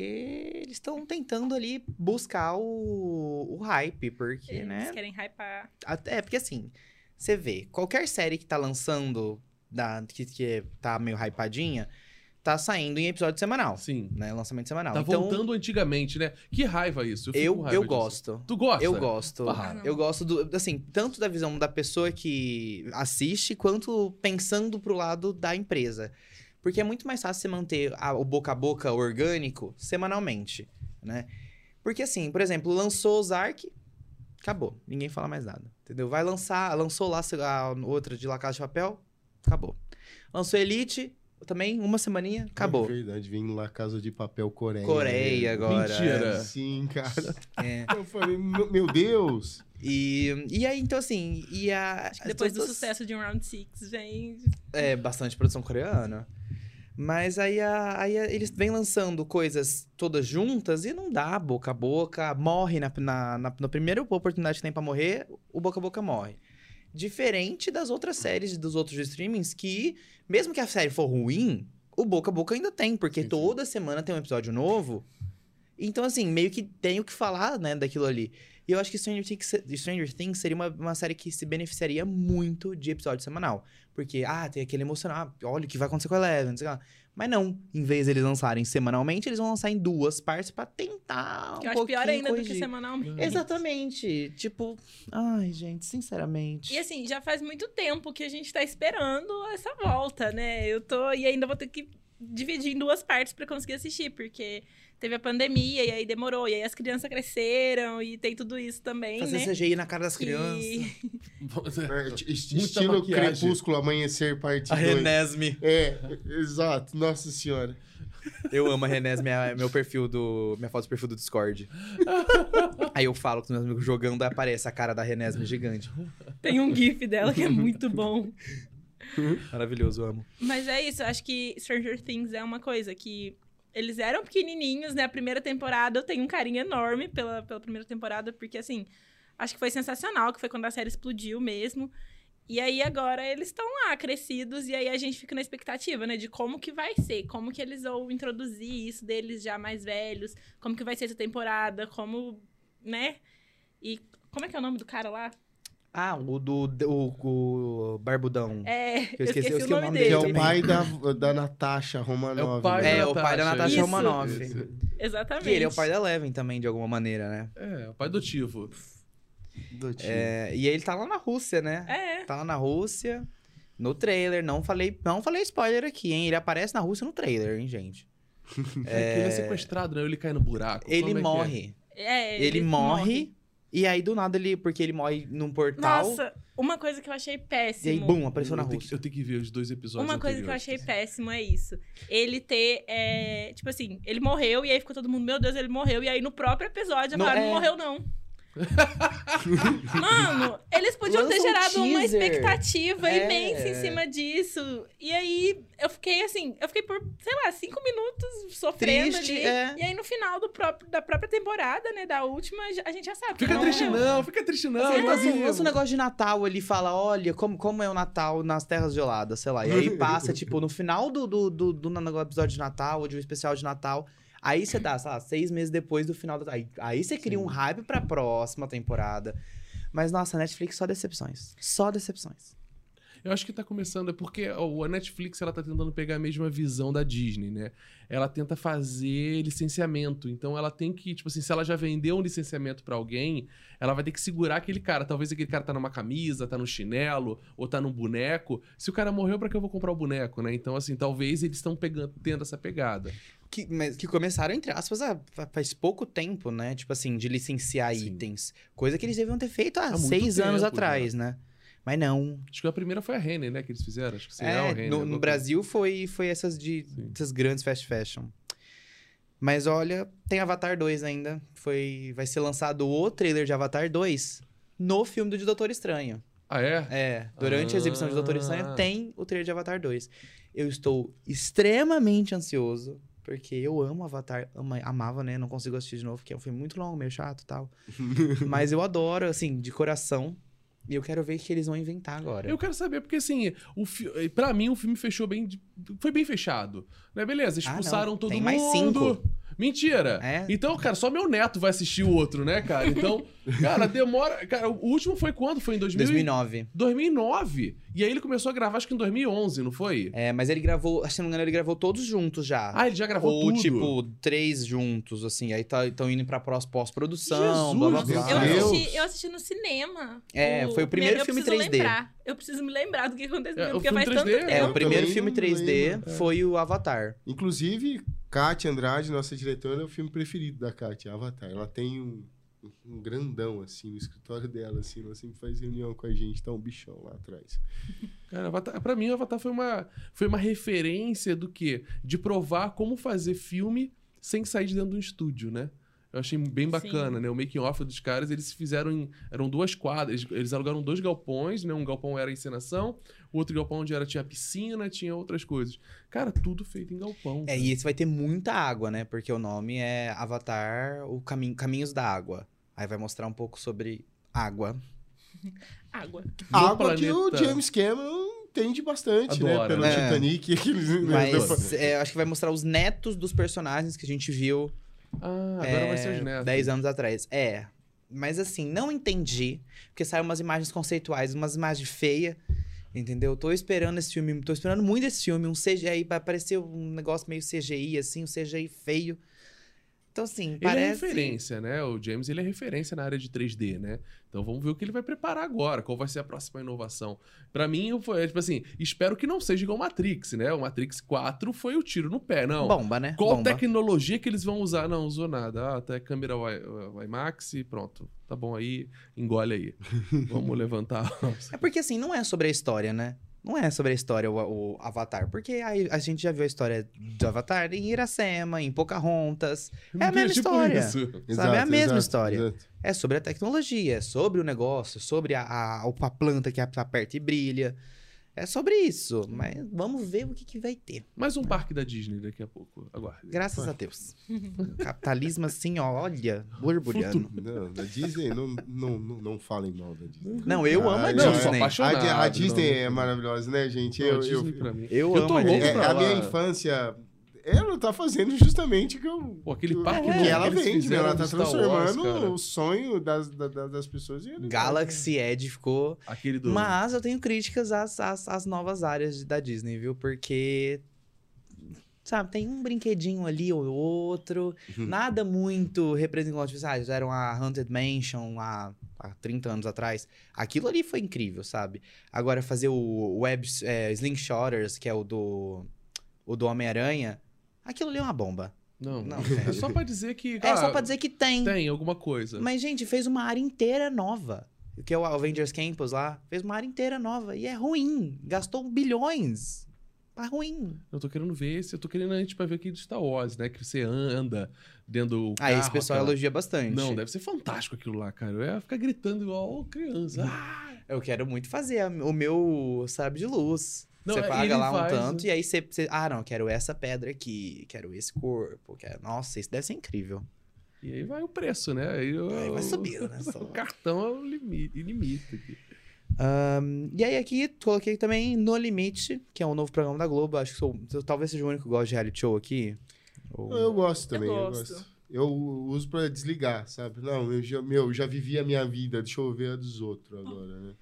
eles estão tentando ali buscar o, o hype, porque, Eles né? querem hypar. Até, é, porque assim, você vê, qualquer série que tá lançando, da, que, que tá meio hypadinha, tá saindo em episódio semanal, Sim. né? Lançamento semanal. Tá então, voltando antigamente, né? Que raiva isso. Eu, eu, eu gosto. Tu gosta? Eu gosto. Ah, Eu gosto do, assim, tanto da visão da pessoa que assiste, quanto pensando pro lado da empresa. Porque é muito mais fácil você manter a- o boca a boca orgânico semanalmente, né? Porque assim, por exemplo, lançou o Zark, acabou. Ninguém fala mais nada, entendeu? Vai lançar, lançou lá a outra de La Casa de Papel, acabou. Lançou Elite, também, uma semaninha, acabou. É verdade, vem lá Casa de Papel Coreia. Coreia agora. Mentira. Sim, cara. É. Eu falei, meu Deus. E, e aí, então assim, e a... Acho que depois do sucesso de um Round Six vem. É, bastante produção coreana. Mas aí, a- aí a- eles vêm lançando coisas todas juntas e não dá boca a boca. Morre na, na, na, na primeira oportunidade que tem pra morrer, o boca a boca morre. Diferente das outras séries dos outros streamings que, mesmo que a série for ruim, o boca a boca ainda tem, porque Sim, sim. toda semana tem um episódio novo. Então, assim, meio que tem o que falar, né, daquilo ali. E eu acho que Stranger Things, Stranger Things seria uma, uma série que se beneficiaria muito de episódio semanal. Porque, ah, tem aquele emocional, ah, olha o que vai acontecer com a Eleven, não sei lá. Mas não, em vez de eles lançarem semanalmente, eles vão lançar em duas partes pra tentar um eu acho pior ainda do que corrigir. semanalmente. Exatamente. Tipo, ai, gente, sinceramente. E assim, já faz muito tempo que a gente tá esperando essa volta, né? Eu tô. E ainda vou ter que dividir em duas partes pra conseguir assistir, porque teve a pandemia e aí demorou. E aí as crianças cresceram e tem tudo isso também, Fazer né? CGI na cara das crianças. É, Muita estilo maquiagem. Crepúsculo Amanhecer parte A 2. Renesme. É, exato. Nossa senhora. Eu amo a Renesme, é meu perfil do. Minha foto do perfil do Discord. Aí eu falo com os meus amigos jogando, aparece a cara da Renesme gigante. Tem um GIF dela que é muito bom. Maravilhoso, amo. Mas é isso, eu acho que Stranger Things é uma coisa que. Eles eram pequenininhos, né? A primeira temporada eu tenho um carinho enorme pela, pela primeira temporada, porque assim, acho que foi sensacional, que foi quando a série explodiu mesmo. E aí agora eles estão lá, crescidos, e aí a gente fica na expectativa, né? De como que vai ser, como que eles vão introduzir isso deles já mais velhos, como que vai ser essa temporada, como, né? E como é que é o nome do cara lá? Ah, o do. O, o Barbudão. É, Eu esqueci- eu o esqueci o nome nome Que dele. é o pai da, da Natasha Romanov. É o pai né? É, da o pai da Natasha Isso. Romanoff. Esse. Exatamente. Que ele é o pai da Eleven também, de alguma maneira, né? É, o pai adotivo. Do tio. É, e ele tá lá na Rússia, né? É. Tá lá na Rússia. No trailer. Não falei, não falei spoiler aqui, hein? Ele aparece na Rússia no trailer, hein, gente? É... Ele é sequestrado, né? Ele cai no buraco. Ele Como é que é? morre. É, Ele, morre. E aí, do nada, ele. Porque ele morre num portal. Nossa, uma coisa que eu achei e péssimo. aí, bum, apareceu na eu, tenho que, Rússia. eu tenho que ver os dois episódios Uma coisa que eu achei péssimo é isso. Ele ter. é, tipo assim, ele morreu e aí ficou todo mundo, meu Deus, ele morreu. E aí no próprio episódio Não, falaram, é. não morreu, não. Mano, eles podiam ter Lança um gerado uma teaser. expectativa É. imensa em cima disso. E aí eu fiquei assim, eu fiquei por, sei lá, cinco minutos sofrendo Triste, ali. é. E aí no final do próprio, da própria temporada, né, da última, a gente já sabe. Fica não triste morreu. não, fica triste não. Você lança, lança um negócio de Natal ali fala, olha, como, como é o Natal nas terras geladas, sei lá. E aí passa, tipo, no final do, do, do, do episódio de Natal, ou de um especial de Natal. Aí você dá, sei lá, seis meses depois do final da. Aí, aí você cria um hype pra próxima temporada. Mas, nossa, a Netflix só decepções. Só decepções. Eu acho que tá começando, é porque ó, a Netflix ela tá tentando pegar a mesma visão da Disney, né? Ela tenta fazer licenciamento. Então ela tem que, tipo assim, se ela já vendeu um licenciamento pra alguém, ela vai ter que segurar aquele cara. Talvez aquele cara tá numa camisa, tá no chinelo, ou tá num boneco. Se o cara morreu, pra que eu vou comprar o boneco, né? Então, assim, talvez eles estão pegando, tendo essa pegada. Que, mas que começaram, entre aspas, há- fa- faz pouco tempo, né? Tipo assim, de licenciar Sim. itens. Coisa que eles deviam ter feito há, Há seis anos tempo atrás, né? Mas não. Acho que a primeira foi a Renner, né? Que eles fizeram. Acho que sim, É, a Renner, no, no. Brasil foi, foi essas de Sim. essas grandes fast fashion. Mas olha, tem Avatar 2 ainda. Foi, vai ser lançado o trailer de Avatar 2 no filme do Doutor Estranho. Ah, é? É, durante a exibição de Doutor Estranho Ah. tem o trailer de Avatar 2. Eu estou extremamente ansioso Porque eu amo Avatar, ama- amava, né? Não consigo assistir de novo, porque é um filme muito longo, meio chato e tal. Mas eu adoro, assim, de coração. E eu quero ver o que eles vão inventar agora. Eu quero saber, porque assim, o fi... pra mim o filme fechou bem. Foi bem fechado. Né? Beleza, Ah, expulsaram todo Tem mundo. mais cinco. Mentira! É. Então, cara, só meu neto vai assistir o outro, né, cara? Então, cara, demora. Cara, o último foi quando? Foi em 2000... 2009. 2009. E aí ele começou a gravar, acho que em 2011, não foi? É, mas ele gravou, se não me engano, ele gravou todos juntos já. Ah, ele já gravou Ou, tudo. tipo, três juntos, assim. Aí estão indo pra pós-produção, Jesus blá blá blá. Eu assisti, eu assisti no cinema. É, foi o primeiro eu filme preciso 3D. Lembrar. Eu preciso me lembrar do que aconteceu, É, o porque filme faz tanto 3D, tempo. É, o primeiro filme não 3D lembro. foi o Avatar. Inclusive, Kátia Andrade, nossa diretora, é o filme preferido da Kátia, Avatar. Ela tem um, um grandão, assim, no escritório dela, assim, ela sempre faz reunião com a gente, tá um bichão lá atrás. Cara, Avatar, pra mim, o Avatar foi uma, foi uma referência do quê? De provar como fazer filme sem sair de dentro de um estúdio, né? Eu achei bem bacana, Sim. né? O making off dos caras, eles fizeram em, eram duas quadras, eles, eles alugaram dois galpões, né? Um galpão era encenação, o outro galpão onde era tinha piscina, tinha outras coisas. Cara, tudo feito em galpão. É, e esse vai ter muita água, né? Porque o nome é Avatar, o caminho, Caminhos da Água. Aí vai mostrar um pouco sobre água. Água. No Água que o planeta- James Cameron entende bastante, né? Adora, Pelo né? Titanic. Aqueles, né, Mas é, acho que vai mostrar os netos dos personagens que a gente viu Ah, agora vai ser os é, netos. 10 anos atrás. É. Mas assim, não entendi. Porque saíram umas imagens conceituais, umas imagens feias. Entendeu? Tô esperando esse filme, tô esperando muito esse filme. Um CGI, vai aparecer um negócio meio CGI, assim, um CGI feio. Então, assim, Ele é parece. referência, né? O James, ele é referência na área de 3D, né? Então vamos ver o que ele vai preparar agora, qual vai ser a próxima inovação. Pra mim, foi, tipo assim, espero que não seja igual o Matrix, né? O Matrix 4 foi o tiro no pé, não. Bomba, né? Qual Bomba. tecnologia que eles vão usar? Não, usou nada. Ah, até câmera Wi- IMAX e pronto. Tá bom aí, engole aí. Vamos levantar. É porque, assim, não é sobre a história, né? Não é sobre a história o, o Avatar. Porque aí a gente já viu a história do Avatar em Iracema, em Pocahontas. É a mesma Tipo história. isso. Sabe, é a mesma exato, história. exato. É sobre a tecnologia, é sobre o negócio, sobre a, a, a planta que aperta e brilha. É sobre isso. Mas vamos ver o que, que vai ter. Mais um parque da Disney daqui a pouco. Aguarde. Graças a Deus. Capitalismo, assim, ó, olha, borbulhando. Não, da Disney, não, não, não, não falem mal da Disney. Não, eu amo a Ah, Não, eu sou Disney. apaixonado. A, a Disney não, é não. maravilhosa, né, gente? Não, a Eu, eu, mim. Eu, Eu amo tô a louco Disney. é, a minha infância, ela tá fazendo justamente o que eu. Pô, aquele que- parque que ela que eles vende, né? fizeram Ela tá Wars, transformando cara. o sonho das, da- da- das pessoas em realidade. Galaxy Edge ficou. Aquele do. Mas eu tenho críticas às, às, às novas áreas da Disney, viu? Porque. Sabe, tem um brinquedinho ali ou outro. Uhum. Nada muito representativo. Ah, eles eram a Haunted Mansion há, há 30 anos atrás. Aquilo ali foi incrível, sabe? Agora, fazer o Web é, Slingshotters, que é o do. O do Homem-Aranha. Aquilo ali é uma bomba. Não, Não, é só pra dizer que. É só ah, pra dizer que tem. Tem alguma coisa. Mas, gente, fez uma área inteira nova. Que é o Avengers Campus lá. Fez uma área inteira nova. E é ruim. Gastou bilhões. Tá ruim. Eu tô querendo ver esse, eu tô querendo a gente pra ver aqui do Star Wars, né? Que você anda dentro do. Ah, esse carro, pessoal aquela- elogia bastante. Não, deve ser fantástico aquilo lá, cara. Eu ia ficar gritando igual criança. Ah! Eu quero muito fazer o meu sabe de luz. Não, você é, paga lá um faz, tanto né? e aí você, você- Ah, não, quero essa pedra aqui. Quero esse corpo. Quero... Nossa, isso deve ser incrível. E aí vai o preço, né? Aí, eu- Aí vai subindo, né? o cartão é o limite, limite aqui. Ahn, e aí aqui, coloquei também No Limite, que é um novo programa da Globo. Acho que sou, eu talvez seja o único que gosta de reality show aqui. Ou- Eu gosto também, eu, gosto. gosto. Eu uso pra desligar, sabe? Não, eu já, meu, já vivi a minha vida, deixa eu ver a dos outros agora, né?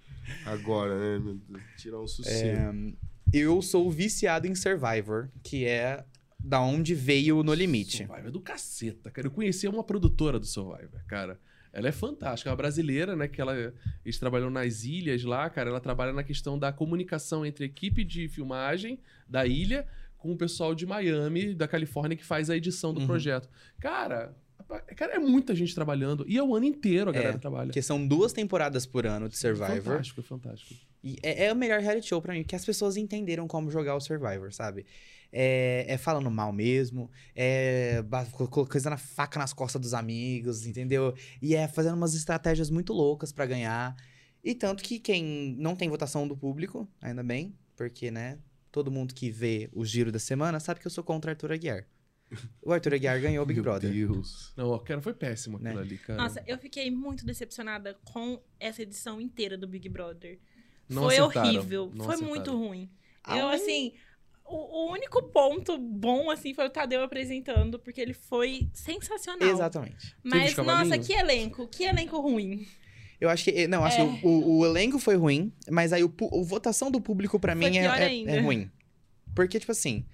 Agora, né? Tirar um sossego. Eu sou viciado em Survivor, que é da onde veio o No Limite. Survivor é do caceta, cara. Eu conheci uma produtora do Survivor, cara. Ela é fantástica, é uma brasileira, né? Que ela, eles trabalham nas ilhas lá, cara. Ela trabalha na questão da comunicação entre a equipe de filmagem da ilha com o pessoal de Miami, da Califórnia, que faz a edição do Uhum. projeto. Cara, cara, é muita gente trabalhando. E é o ano inteiro a galera É, trabalha. Porque são duas temporadas por ano de Survivor. Fantástico, fantástico. E é, é o melhor reality show pra mim, porque as pessoas entenderam como jogar o Survivor, sabe? É, é falando mal mesmo, é colocando a faca nas costas dos amigos, entendeu? E é fazendo umas estratégias muito loucas pra ganhar. E tanto que quem não tem votação do público, ainda bem, porque, né, todo mundo que vê o giro da semana sabe que eu sou contra Arthur Aguiar. O Arthur Aguiar ganhou o Big Meu Brother. Deus. Não, cara, foi péssimo aquilo Né? ali, cara. Nossa, eu fiquei muito decepcionada com essa edição inteira do Big Brother. Não foi acertaram, horrível. não foi acertaram. muito ruim. Ah, eu, assim, o, o único ponto bom, assim, foi o Tadeu apresentando, porque ele foi sensacional. Exatamente. Mas, os nossa, que elenco, que elenco ruim. Eu acho que. Não, acho É. que o, o- o elenco foi ruim, mas aí o, a votação do público pra Foi mim é, é- é ruim. Porque, tipo assim,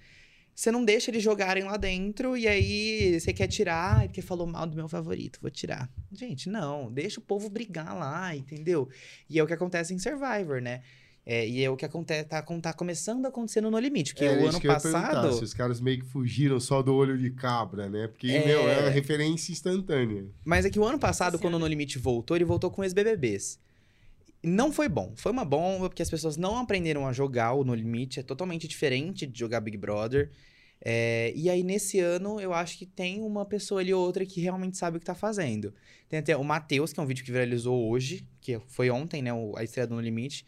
você não deixa eles jogarem lá dentro e aí você quer tirar, "Ai, porque falou mal do meu favorito, vou tirar. Gente, não, deixa o povo brigar lá, entendeu? E é o que acontece em Survivor, né? É, e é o que acontece, tá, tá começando a acontecer no No Limite, que É, o ano que passado. Se os caras meio que fugiram só do olho de cabra, né? Porque, É. meu, é referência instantânea. Mas é que o ano passado, quando o. No Limite voltou, ele voltou com ex-BBBs. Não foi bom. Foi uma bomba, porque as pessoas não aprenderam a jogar o No Limite. É totalmente diferente de jogar Big Brother. É, e aí, nesse ano, eu acho que tem uma pessoa ali ou outra que realmente sabe o que tá fazendo. Tem até o Matheus, que é um vídeo que viralizou hoje, que foi ontem, né? A estreia do No Limite.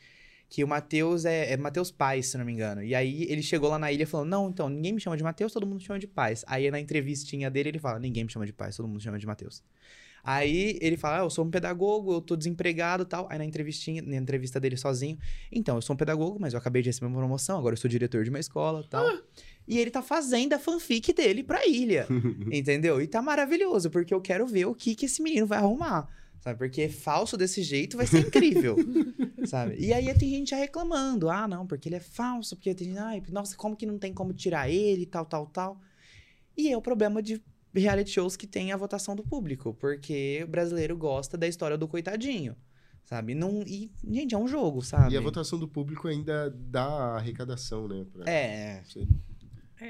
Que o Matheus é, é Matheus Paz, se não me engano. E aí ele chegou lá na ilha falando: Não, então, ninguém me chama de Matheus, todo mundo chama de Paz. Aí na entrevistinha dele ele fala: Ninguém me chama de Paz, todo mundo chama de Matheus. Aí ele fala: ah, Eu sou um pedagogo, eu tô desempregado e tal. Aí na entrevistinha, na entrevista dele sozinho: Então, eu sou um pedagogo, mas eu acabei de receber uma promoção, agora eu sou diretor de uma escola e tal. E ele tá fazendo a fanfic dele pra ilha. entendeu? E tá maravilhoso, porque eu quero ver o que, que esse menino vai arrumar. Sabe? Porque falso desse jeito vai ser incrível. sabe? E aí tem gente já reclamando. Ah, não, porque ele é falso, porque tem. Ai, nossa, como que não tem como tirar ele, tal, tal, tal. E é o problema de reality shows que tem a votação do público, porque o brasileiro gosta da história do coitadinho. Sabe? Não, e, gente, é um jogo, sabe? E a votação do público ainda dá arrecadação, né? pra- É. Você-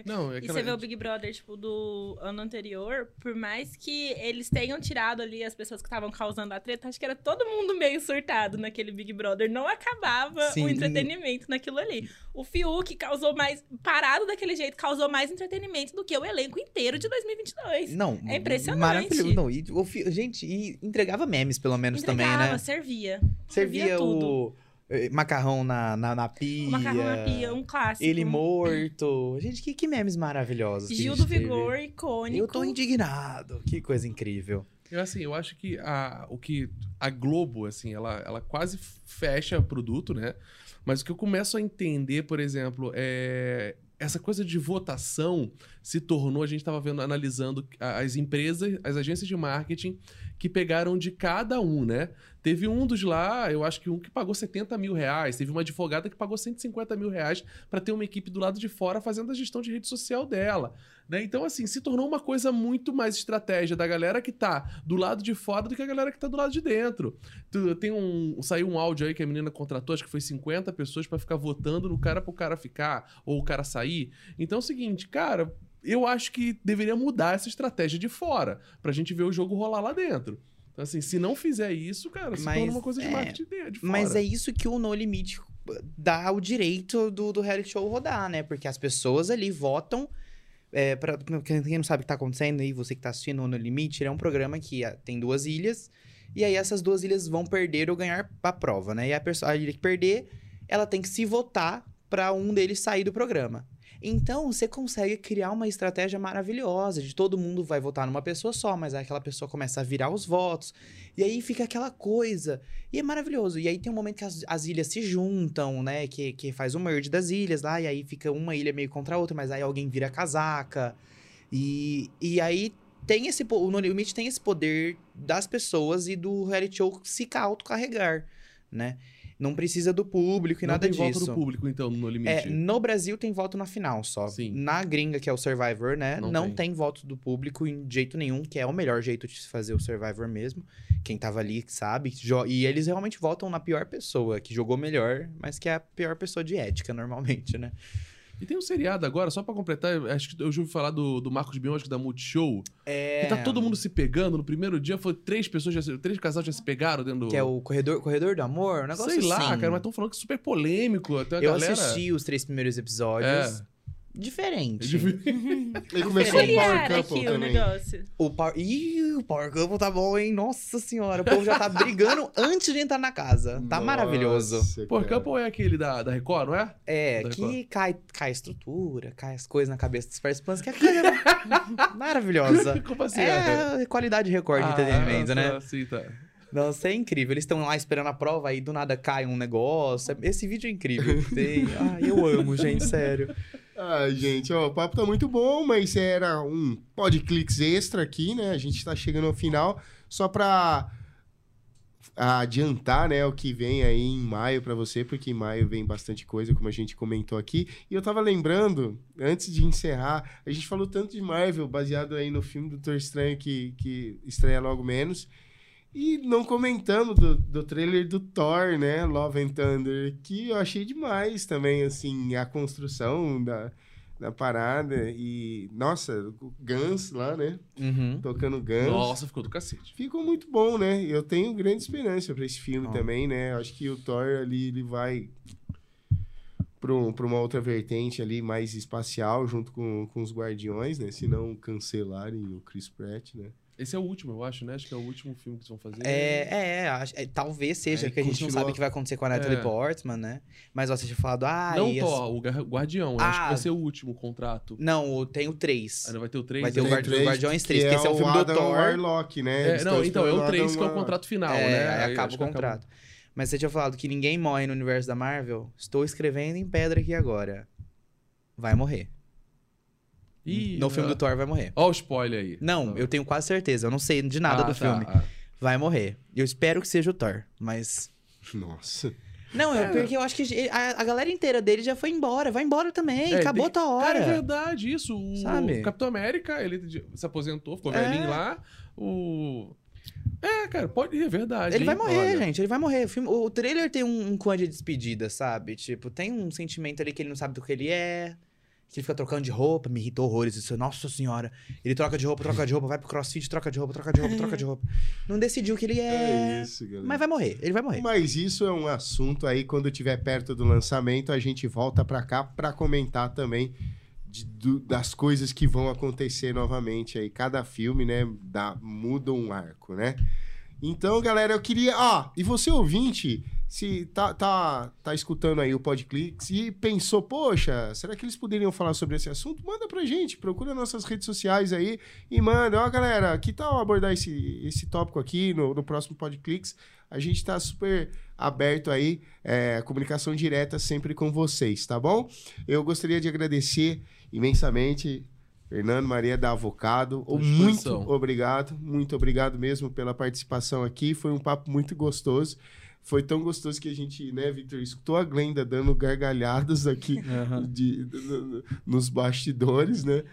Não, é E você vê o Big Brother, tipo, do ano anterior, por mais que eles tenham tirado ali as pessoas que estavam causando a treta, acho que era todo mundo meio surtado naquele Big Brother. Não acabava Sim. o entretenimento naquilo ali. O Fiuk causou mais. Parado daquele jeito, causou mais entretenimento do que o elenco inteiro de 2022. Não, É impressionante. Maravilhoso. Não, e, o gente, e entregava memes, pelo menos, também, Entregava, né? servia. Servia tudo. o eh, macarrão na, na, na pia. O macarrão na pia, um clássico. Ele morto. Gente, que, que memes maravilhosos. que a Gil gente do teve. Vigor, icônico. Eu tô indignado. Que coisa incrível. Eu, assim, eu acho que a, o que a Globo, assim, ela, ela quase fecha o produto, né? Mas o que eu começo a entender, por exemplo, é essa coisa de votação se tornou, a gente estava vendo, analisando as empresas, as agências de marketing que pegaram de cada um, né? Teve um dos lá, eu acho que um que pagou 70 mil reais, teve uma advogada que pagou 150 mil reais para ter uma equipe do lado de fora fazendo a gestão de rede social dela. Né? Então, assim, se tornou uma coisa muito mais estratégia da galera que tá do lado de fora do que a galera que tá do lado de dentro. Tem um. Saiu um áudio aí que a menina contratou, acho que foi 50 pessoas pra ficar votando no cara pro cara ficar, ou o cara sair. Então é o seguinte, cara, eu acho que deveria mudar essa estratégia de fora, pra gente ver o jogo rolar lá dentro. Então, assim, se não fizer isso, cara, se Mas, torna uma coisa de é, marketing de, de fora. Mas é isso que o No Limite dá o direito do, do reality show rodar, né? Porque as pessoas ali votam. É, pra, quem não sabe o que tá acontecendo aí, você que tá assistindo o No Limite, ele é um programa que ah, tem duas ilhas. E aí essas duas ilhas vão perder ou ganhar a prova, né? E a, pessoa, a ilha que perder, ela tem que se votar pra um deles sair do programa. Então, você consegue criar uma estratégia maravilhosa de todo mundo vai votar numa pessoa só, mas aquela pessoa começa a virar os votos. E aí fica aquela coisa. E é maravilhoso. E aí tem um momento que as, as ilhas se juntam, né? Que, que faz o merge das ilhas lá. E aí fica uma ilha meio contra a outra, mas aí alguém vira casaca. E, e aí tem esse... O No Limite tem esse poder das pessoas e do reality show se autocarregar, né? Não precisa do público e não nada tem disso. voto do público, então, no limite. É, no Brasil tem voto na final só. Sim. Na gringa, que é o Survivor, né? Não Não, tem. tem. voto do público em jeito nenhum, que é o melhor jeito de se fazer o Survivor mesmo. Quem tava ali sabe. E eles realmente votam na pior pessoa, que jogou melhor, mas que é a pior pessoa de ética, normalmente, né? E tem um seriado agora, só pra completar, acho que eu já ouvi falar do, do Marcos Bion, acho que da Multishow. É. Que tá todo mundo se pegando. No primeiro dia foi três pessoas, já, três casais já se pegaram dentro do. Que é o Corredor, corredor do Amor? Um negócio Sei lá, assim. cara, mas estão falando que é super polêmico. Até a Eu galera... assisti os três primeiros episódios. É. diferente. Ele começou o Power Couple o também. negócio. O Power... Ih, o Power Couple tá bom, hein? Nossa senhora, o povo já tá brigando antes de entrar na casa. Tá maravilhoso. Nossa, Por cara. Couple é aquele da, da Record, não é? É, Da que cai, cai a estrutura, cai as coisas na cabeça dos participantes, que é coisa maravilhosa. Como assim? É qualidade recorde de Ah, entretenimento, né? tá, Sim, tá. Nossa, é incrível. Eles estão lá esperando a prova e do nada cai um negócio. Esse vídeo é incrível. Tem... Ai, eu amo, gente, sério. Ai, gente, ó, o papo tá muito bom, mas era um podclix extra aqui, né? A gente tá chegando ao final. Só pra adiantar, né, o que vem aí em maio pra você, porque em maio vem bastante coisa, como a gente comentou aqui. E eu tava lembrando, antes de encerrar, a gente falou tanto de Marvel, baseado aí no filme do Doutor Estranho, que, que estreia logo menos. E não comentamos do, do trailer do Thor, né? Love and Thunder, que eu achei demais também, assim, a construção da, da parada. E, nossa, o Guns lá, né? Uhum. Tocando Guns. Nossa, ficou do cacete. Ficou muito bom, né? Eu tenho grande esperança pra esse filme Ó. também, né? Acho que o Thor ali, ele vai pra, um- pra uma outra vertente ali, mais espacial, junto com, com os Guardiões, né? Se não cancelarem o Chris Pratt, né? Esse é o último, eu acho, né? Acho que é o último filme que eles vão fazer. É, é, acho- é, talvez seja, É, porque a gente não sabe o que vai acontecer com a Natalie É. Portman, né? Mas ó, você tinha falado, ah, Não e as- Thor, o Guardião. eu Acho que Ah. vai ser o último contrato. Não, tem o 3. Ainda vai ter o 3? Vai ter o Guardi- três, Guardiões três, que que esse é o filme do Adam Thor. Warlock, né? É, não, tão então, é o esperando 3 que é o contrato final, é, né? aí acaba o contrato. Mas você tinha falado que ninguém morre no universo da Marvel. Estou escrevendo em pedra aqui agora. Vai morrer. Ih, no filme do Thor vai morrer. Ó o spoiler aí. Não, eu tenho quase certeza. Eu não sei de nada Ah, do tá, filme. ah. Vai morrer. Eu espero que seja o Thor, mas. Nossa. Não, é É. porque eu acho que a, a galera inteira dele já foi embora. Vai embora também. É, Acabou tem- tua hora. Cara, é verdade, isso. O Sabe? Capitão América, ele se aposentou, ficou É. velhinho lá. O. É, cara, pode. É verdade. Ele vai hein? morrer, Olha. gente. Ele vai morrer. O, filme- o trailer tem um, um de despedida, sabe? Tipo, tem um sentimento ali que ele não sabe do que ele é. Que ele fica trocando de roupa, me irritou horrores. Isso, nossa senhora. Ele troca de roupa, troca de roupa, vai pro crossfit, troca de roupa, troca de roupa, troca de roupa. Não decidiu o que ele é. É isso, galera. Mas vai morrer, ele vai morrer. Mas isso é um assunto aí, quando estiver perto do lançamento, a gente volta pra cá pra comentar também de- do- das coisas que vão acontecer novamente aí. Cada filme, né, dá, muda um arco, né? Então, galera, eu queria... Ó, e você ouvinte, se tá, tá, tá escutando aí o Podclix e pensou, poxa, será que eles poderiam falar sobre esse assunto? Manda pra gente, procura nossas redes sociais aí e manda. Ó, galera, que tal abordar esse, esse tópico aqui no, no próximo Podclix? A gente tá super aberto aí, é, comunicação direta sempre com vocês, tá bom? Eu gostaria de agradecer imensamente Fernando Maria da Avocado. Muito obrigado, muito obrigado mesmo pela participação aqui. Foi um papo muito gostoso. Foi tão gostoso que a gente, né, Victor, escutou a Glenda dando gargalhadas aqui de- no- no- nos bastidores, né?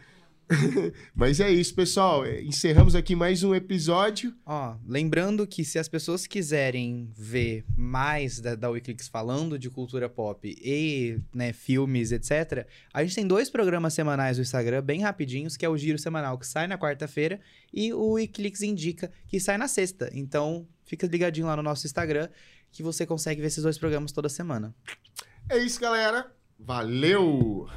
Mas é isso, pessoal. É, Encerramos aqui mais um episódio. Ó, lembrando que se as pessoas quiserem ver mais da, da falando de cultura pop e né, filmes, etc., a gente tem dois programas semanais no Instagram, bem rapidinhos, que é o Giro Semanal, que sai na quarta-feira, e o Wiclix Indica, que sai na sexta. Então, fica ligadinho lá no nosso Instagram, que você consegue ver esses dois programas toda semana. É isso, galera. Valeu!